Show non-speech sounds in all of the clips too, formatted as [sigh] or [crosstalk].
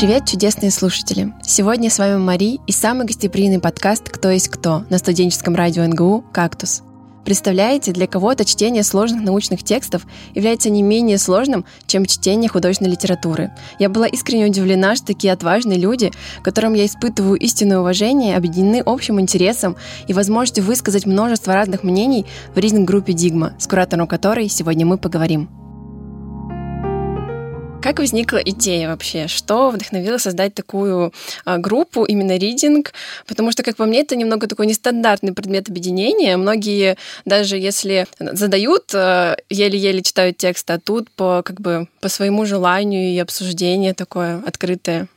Привет, чудесные слушатели! Сегодня с вами Мари и самый гостеприимный подкаст «Кто есть кто» на студенческом радио НГУ «Кактус». Представляете, для кого-то чтение сложных научных текстов является не менее сложным, чем чтение художественной литературы. Я была искренне удивлена, что такие отважные люди, которым я испытываю истинное уважение, объединены общим интересом и возможностью высказать множество разных мнений в ризинг-группе «Дигма», с куратором которой сегодня мы поговорим. Как возникла идея вообще? Что вдохновило создать такую а, группу, именно ридинг? Потому что, как по мне, это немного такой нестандартный предмет объединения. Многие, даже если задают, а, еле-еле читают текст, а тут по, как бы, по своему желанию и обсуждение такое открытое.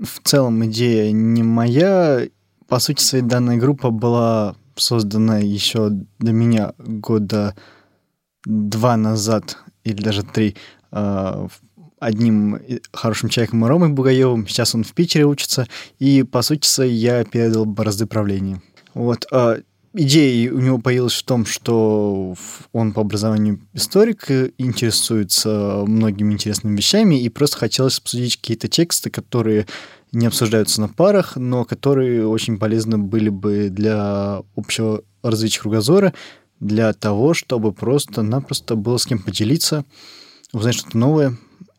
В целом идея не моя. По сути своей, данная группа была создана еще до меня года два назад или даже три а, одним хорошим человеком Ромой Бугаевым. Сейчас он в Питере учится. И, по сути, я передал борозды правления. Вот. А идея у него появилась в том, что он по образованию историк, интересуется многими интересными вещами, и просто хотелось обсудить какие-то тексты, которые не обсуждаются на парах, но которые очень полезны были бы для общего развития кругозора, для того, чтобы просто-напросто было с кем поделиться, узнать что-то новое,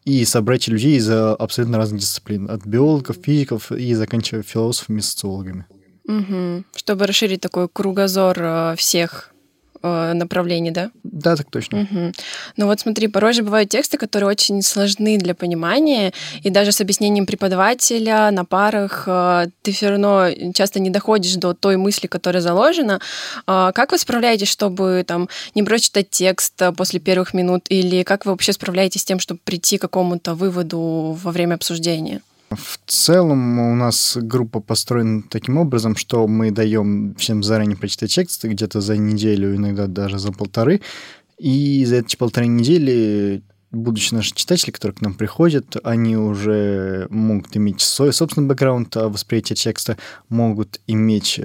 и собрать людей из абсолютно разных дисциплин, от биологов, физиков и заканчивая философами, социологами. Угу. Чтобы расширить такой кругозор э, всех Э, направлений, да? Да, так точно. Угу. Ну вот смотри, порой же бывают тексты, которые очень сложны для понимания, и даже с объяснением преподавателя на парах э, ты все равно часто не доходишь до той мысли, которая заложена. А как вы справляетесь, чтобы там не бросить читать текст э, после первых минут, или как вы вообще справляетесь с тем, чтобы прийти к какому-то выводу во время обсуждения? В целом у нас группа построена таким образом, что мы даем всем заранее прочитать тексты где-то за неделю, иногда даже за полторы. И за эти полторы недели будущие наши читатели, которые к нам приходят, они уже могут иметь свой собственный бэкграунд восприятия текста, могут иметь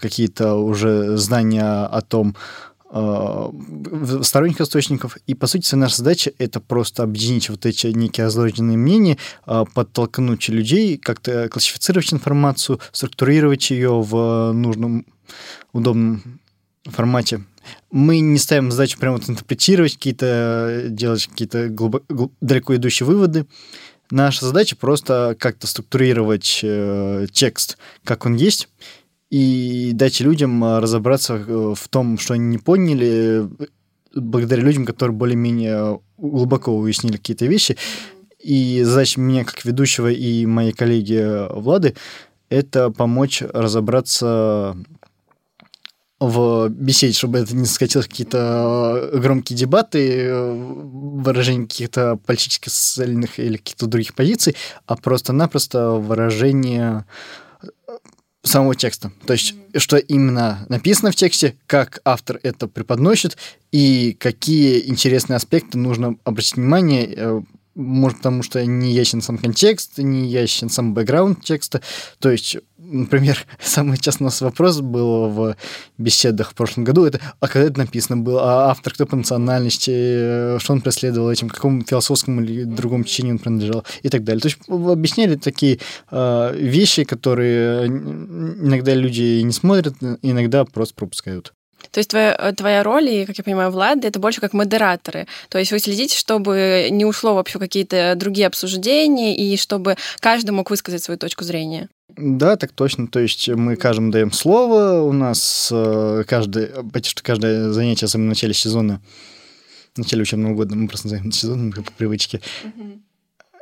какие-то уже знания о том, сторонних источников. И, по сути, наша задача — это просто объединить вот эти некие разложенные мнения, э, подтолкнуть людей, как-то классифицировать информацию, структурировать ее в нужном, удобном формате. Мы не ставим задачу прямо вот интерпретировать какие-то, делать какие-то далеко идущие выводы. Наша задача просто как-то структурировать э, текст, как он есть, и дать людям а, разобраться э, в том, что они не поняли, благодаря людям, которые более-менее глубоко уяснили какие-то вещи. И задача меня как ведущего и моей коллеги Влады это помочь разобраться в беседе, чтобы это не скатилось какие-то громкие дебаты, выражение каких-то политических, социальных или каких-то других позиций, а просто-напросто выражение самого текста. То есть, что именно написано в тексте, как автор это преподносит, и какие интересные аспекты нужно обратить внимание, э, может, потому что не ясен сам контекст, не ясен сам бэкграунд текста. То есть, например, [laughs] самый частый у нас вопрос был в беседах в прошлом году, это, а когда это написано было, а автор кто по национальности, что он преследовал этим, какому философскому или другому течению он принадлежал и так далее. То есть объясняли такие э, вещи, которые иногда люди не смотрят, иногда просто пропускают. То есть твоя, э, твоя роль, и, как я понимаю, Влад, это больше как модераторы. То есть вы следите, чтобы не ушло вообще какие-то другие обсуждения, и чтобы каждый мог высказать свою точку зрения. Да, так точно. То есть мы каждому даем слово. У нас э, каждый, почти что каждое занятие, особенно в начале сезона, в начале учебного года, мы просто называем сезон по привычке. Угу.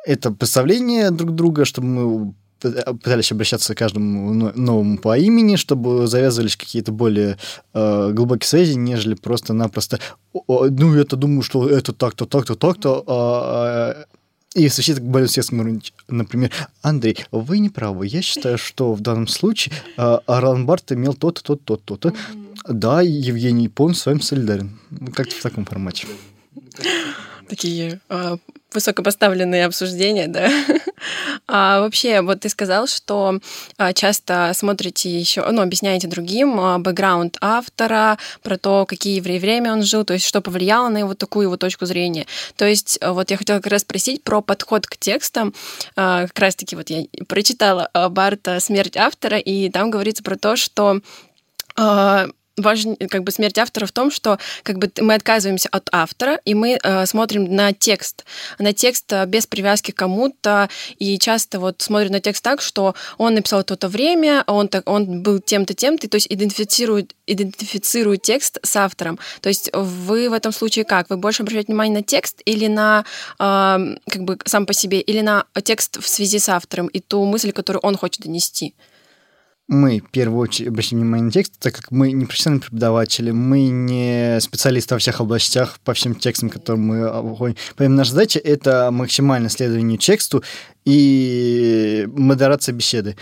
Это представление друг друга, чтобы мы пытались обращаться к каждому новому по имени, чтобы завязывались какие-то более э, глубокие связи, нежели просто-напросто ну, я-то думаю, что это так-то, так-то, так-то, а, и звучит как более светском Например, Андрей, вы не правы. Я считаю, что в данном случае э, Ролан Барт имел то-то, то-то, то-то. Да, Евгений полностью с вами солидарен. Как-то в таком формате. Такие э, высокопоставленные обсуждения, да. [laughs] А вообще, вот ты сказал, что а, часто смотрите еще, ну, объясняете другим а, бэкграунд автора, про то, какие время он жил, то есть что повлияло на его такую его точку зрения. То есть а, вот я хотела как раз спросить про подход к текстам. А, как раз-таки вот я прочитала Барта «Смерть автора», и там говорится про то, что важен, как бы смерть автора в том, что как бы мы отказываемся от автора, и мы э, смотрим на текст, на текст э, без привязки к кому-то, и часто вот смотрим на текст так, что он написал то-то время, он, так, он был тем-то, тем-то, то есть идентифицирует, идентифицирует текст с автором. То есть вы в этом случае как? Вы больше обращаете внимание на текст или на э, как бы сам по себе, или на текст в связи с автором и ту мысль, которую он хочет донести? Мы в первую очередь обращаем внимание на текст, так как мы не профессиональные преподаватели, мы не специалисты во всех областях по всем текстам, которые мы обходим. Поэтому наша задача — это максимальное следование тексту и модерация беседы.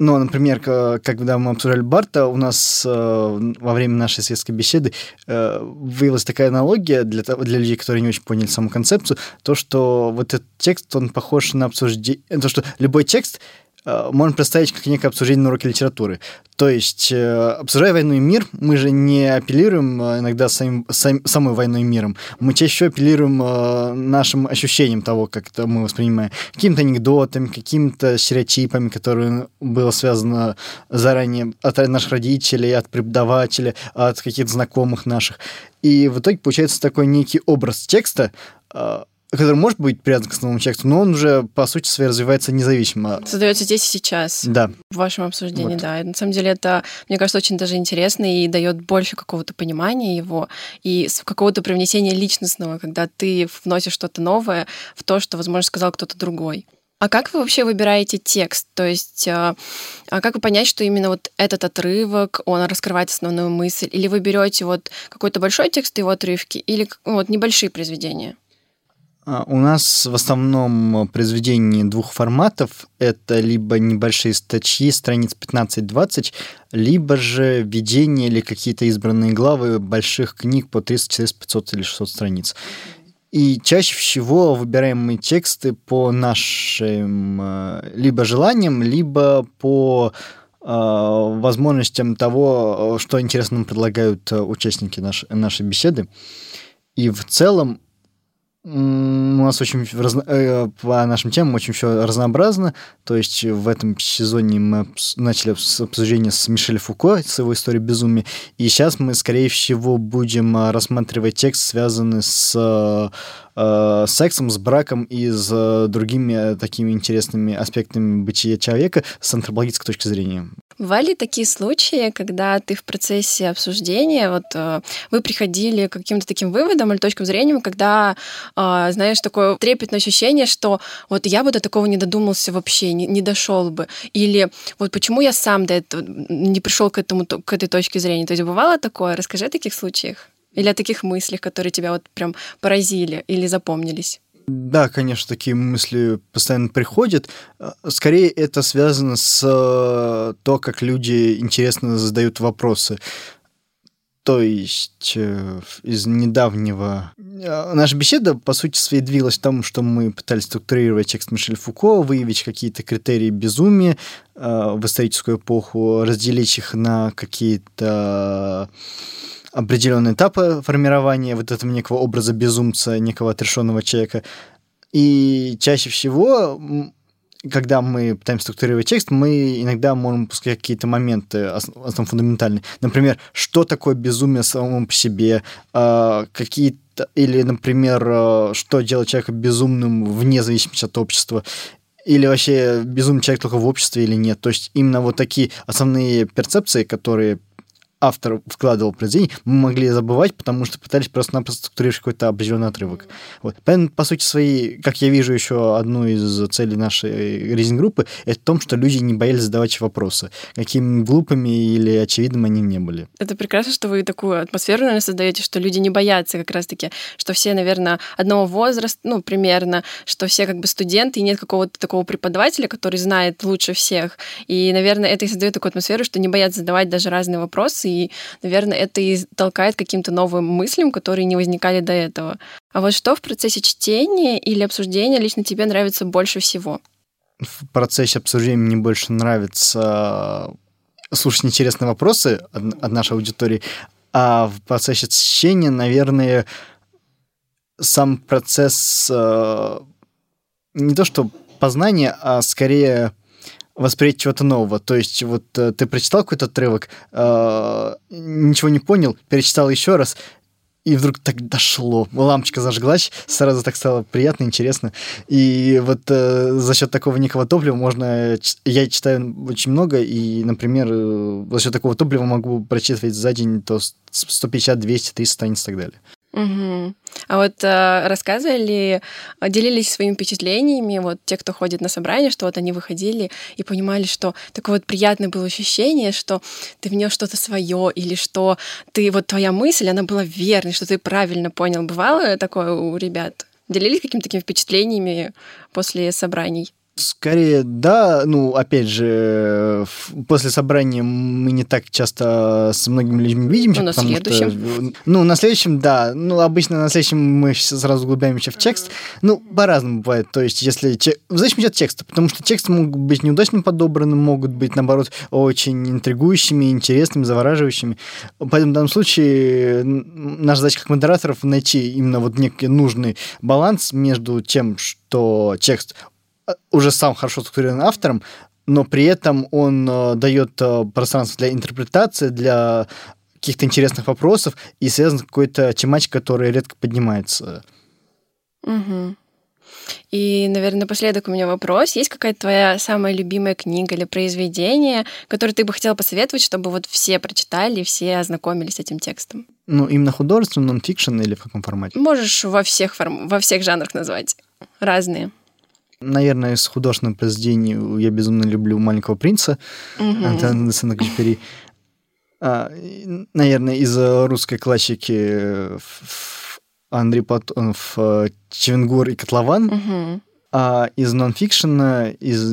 Ну, например, когда мы обсуждали Барта, у нас э, во время нашей светской беседы э, выявилась такая аналогия для, для людей, которые не очень поняли саму концепцию, то, что вот этот текст, он похож на обсуждение... То, что любой текст можно представить как некое обсуждение на уроке литературы. То есть, э, обсуждая войну и мир, мы же не апеллируем э, иногда самим, сам, самой войной и миром. Мы чаще апеллируем нашим ощущениям того, как это мы воспринимаем. Какими-то анекдотами, какими-то стереотипами, которые было связано заранее от наших родителей, от преподавателя, от каких-то знакомых наших. И в итоге получается такой некий образ текста, который может быть привязан к основному тексту, но он уже, по сути своей, развивается независимо. Создается здесь и сейчас. Да. В вашем обсуждении, вот. да. И на самом деле это, мне кажется, очень даже интересно и дает больше какого-то понимания его и какого-то привнесения личностного, когда ты вносишь что-то новое в то, что, возможно, сказал кто-то другой. А как вы вообще выбираете текст? То есть, а, а как вы понять, что именно вот этот отрывок, он раскрывает основную мысль? Или вы берете вот какой-то большой текст его отрывки, или ну, вот небольшие произведения? А, у нас в основном произведения двух форматов. Это либо небольшие статьи, страниц 15-20, либо же введение или какие-то избранные главы больших книг по 300, 400, 500 или 600 страниц. И чаще всего выбираем мы тексты по нашим э, либо желаниям, либо по э, возможностям того, что интересно нам предлагают э, участники наш, нашей беседы. И в целом у нас очень разно... Э, по нашим темам очень все разнообразно. То есть в этом сезоне мы начали с обсуждения с Мишель Фуко, с его историей безумия. И сейчас мы, скорее всего, будем а, рассматривать текст, связанный с э, сексом, с браком и с э, другими такими интересными аспектами бытия человека с антропологической точки зрения. Бывали такие случаи, когда ты в процессе обсуждения, вот э, вы приходили к каким-то таким выводам или точкам зрения, когда, э, знаешь, такое трепетное ощущение, что вот я бы до такого не додумался вообще, не, не дошел бы. Или вот почему я сам до этого не пришел к, этому, к этой точке зрения. То есть бывало такое? Расскажи о таких случаях. Или о таких мыслях, которые тебя вот прям поразили или запомнились? Да, конечно, такие мысли постоянно приходят. А, скорее это связано с э, то, как люди интересно задают вопросы. То есть э, из недавнего... Э, наша беседа, по сути своей, двигалась в том, что мы пытались структурировать текст Мишель Фуко, выявить какие-то критерии безумия в историческую эпоху, разделить их на какие-то определенные этапы формирования вот этого некого образа безумца, некого отрешенного человека. И чаще всего когда мы пытаемся структурировать текст, мы иногда можем пускать какие-то моменты основном фундаментальные. Например, что такое безумие самому по себе, а, какие-то или, например, а, что делает человека безумным вне зависимости от общества, или вообще безумный человек только в обществе или нет. То есть именно вот такие основные перцепции, которые автор вкладывал произведение, мы могли забывать, потому что пытались просто-напросто структурировать какой-то определенный отрывок. Вот. Поэтому, по сути своей, как я вижу еще одну из целей нашей резинг-группы, это в том, что люди не боялись задавать вопросы, какими глупыми или очевидными они не были. Это прекрасно, что вы такую атмосферу, наверное, создаете, что люди не боятся как раз-таки, что все, наверное, одного возраста, ну, примерно, что все как бы студенты, и нет какого-то такого преподавателя, который знает лучше всех. И, наверное, это и создает такую атмосферу, что не боятся задавать даже разные вопросы, наверное, это и толкает каким-то новым мыслям, которые не возникали до этого. А вот что в процессе чтения или обсуждения лично тебе нравится больше всего? В процессе обсуждения мне больше нравится слушать интересные вопросы от, нашей аудитории, а в процессе чтения, наверное, сам процесс э, не то что познания, а скорее восприятие чего-то нового. То есть вот э, ты прочитал какой-то отрывок, э, ничего не понял, перечитал еще раз, и вдруг так дошло. Лампочка зажглась, сразу так стало приятно, интересно. И вот э, за счет такого некого топлива можно... Я читаю очень много, и, например, за счет такого топлива могу прочитывать за день то 150, 200, 300 страниц и так далее. Угу. А вот э, рассказывали, делились своими впечатлениями, вот те, кто ходит на собрание, что вот они выходили и понимали, что такое вот приятное было ощущение, что ты внес что-то свое, или что ты, вот твоя мысль, она была верной, что ты правильно понял. Бывало такое у ребят? Делились какими-то такими впечатлениями после собраний? Скорее, да. Ну, опять же, после собрания мы не так часто с многими людьми видимся. Ну, на следующем. Что, ну, на следующем, да. Ну, обычно на следующем мы сразу углубляемся в текст. Ну, по-разному бывает. То есть, если... В зависимости от текста. Потому что тексты могут быть неудачно подобраны, могут быть, наоборот, очень интригующими, интересными, завораживающими. Поэтому в данном случае наша задача как модераторов найти именно вот некий нужный баланс между тем, что текст уже сам хорошо структурирован автором, но при этом он э, дает э, пространство для интерпретации, для каких-то интересных вопросов и связан с какой-то тематикой, которая редко поднимается. Угу. И, наверное, напоследок у меня вопрос. Есть какая-то твоя самая любимая книга или произведение, которое ты бы хотела посоветовать, чтобы вот все прочитали, все ознакомились с этим текстом? Ну, именно художественный, нон-фикшн или в каком формате? Можешь во всех, форм... во всех жанрах назвать. Разные. Наверное, из художественных произведений я безумно люблю «Маленького принца» mm-hmm. Антона Сент-Экзюпери. А, наверное, из русской классики Андрей Платонов «Чевенгур и котлован». Mm-hmm. А из нонфикшена, из,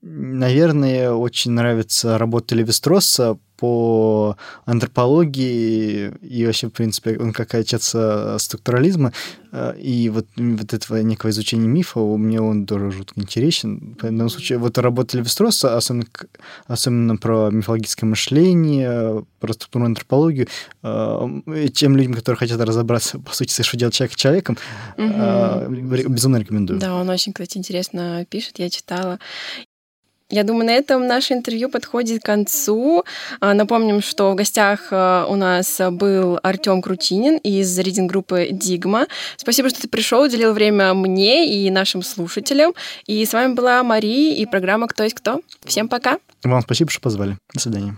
наверное, очень нравится работа Левистросса по антропологии и вообще, в принципе, он как отец структурализма, э, и вот, вот этого некого изучения мифа, мне он тоже жутко интересен. В данном случае, вот работа Левистросса, особенно, особенно про мифологическое мышление, про структурную антропологию, э, тем людям, которые хотят разобраться, по сути, что делать человек человеком, угу. безумно рекомендую. Да, он очень, кстати, интересно пишет, я читала. Я думаю, на этом наше интервью подходит к концу. А, напомним, что в гостях а, у нас был Артем Крутинин из рейдинг-группы Дигма. Спасибо, что ты пришел, уделил время мне и нашим слушателям. И с вами была Мария и программа «Кто есть кто». Всем пока. Вам спасибо, что позвали. До свидания.